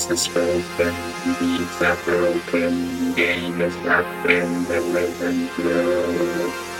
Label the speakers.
Speaker 1: is a spoken, leaves a broken game is not in the living through.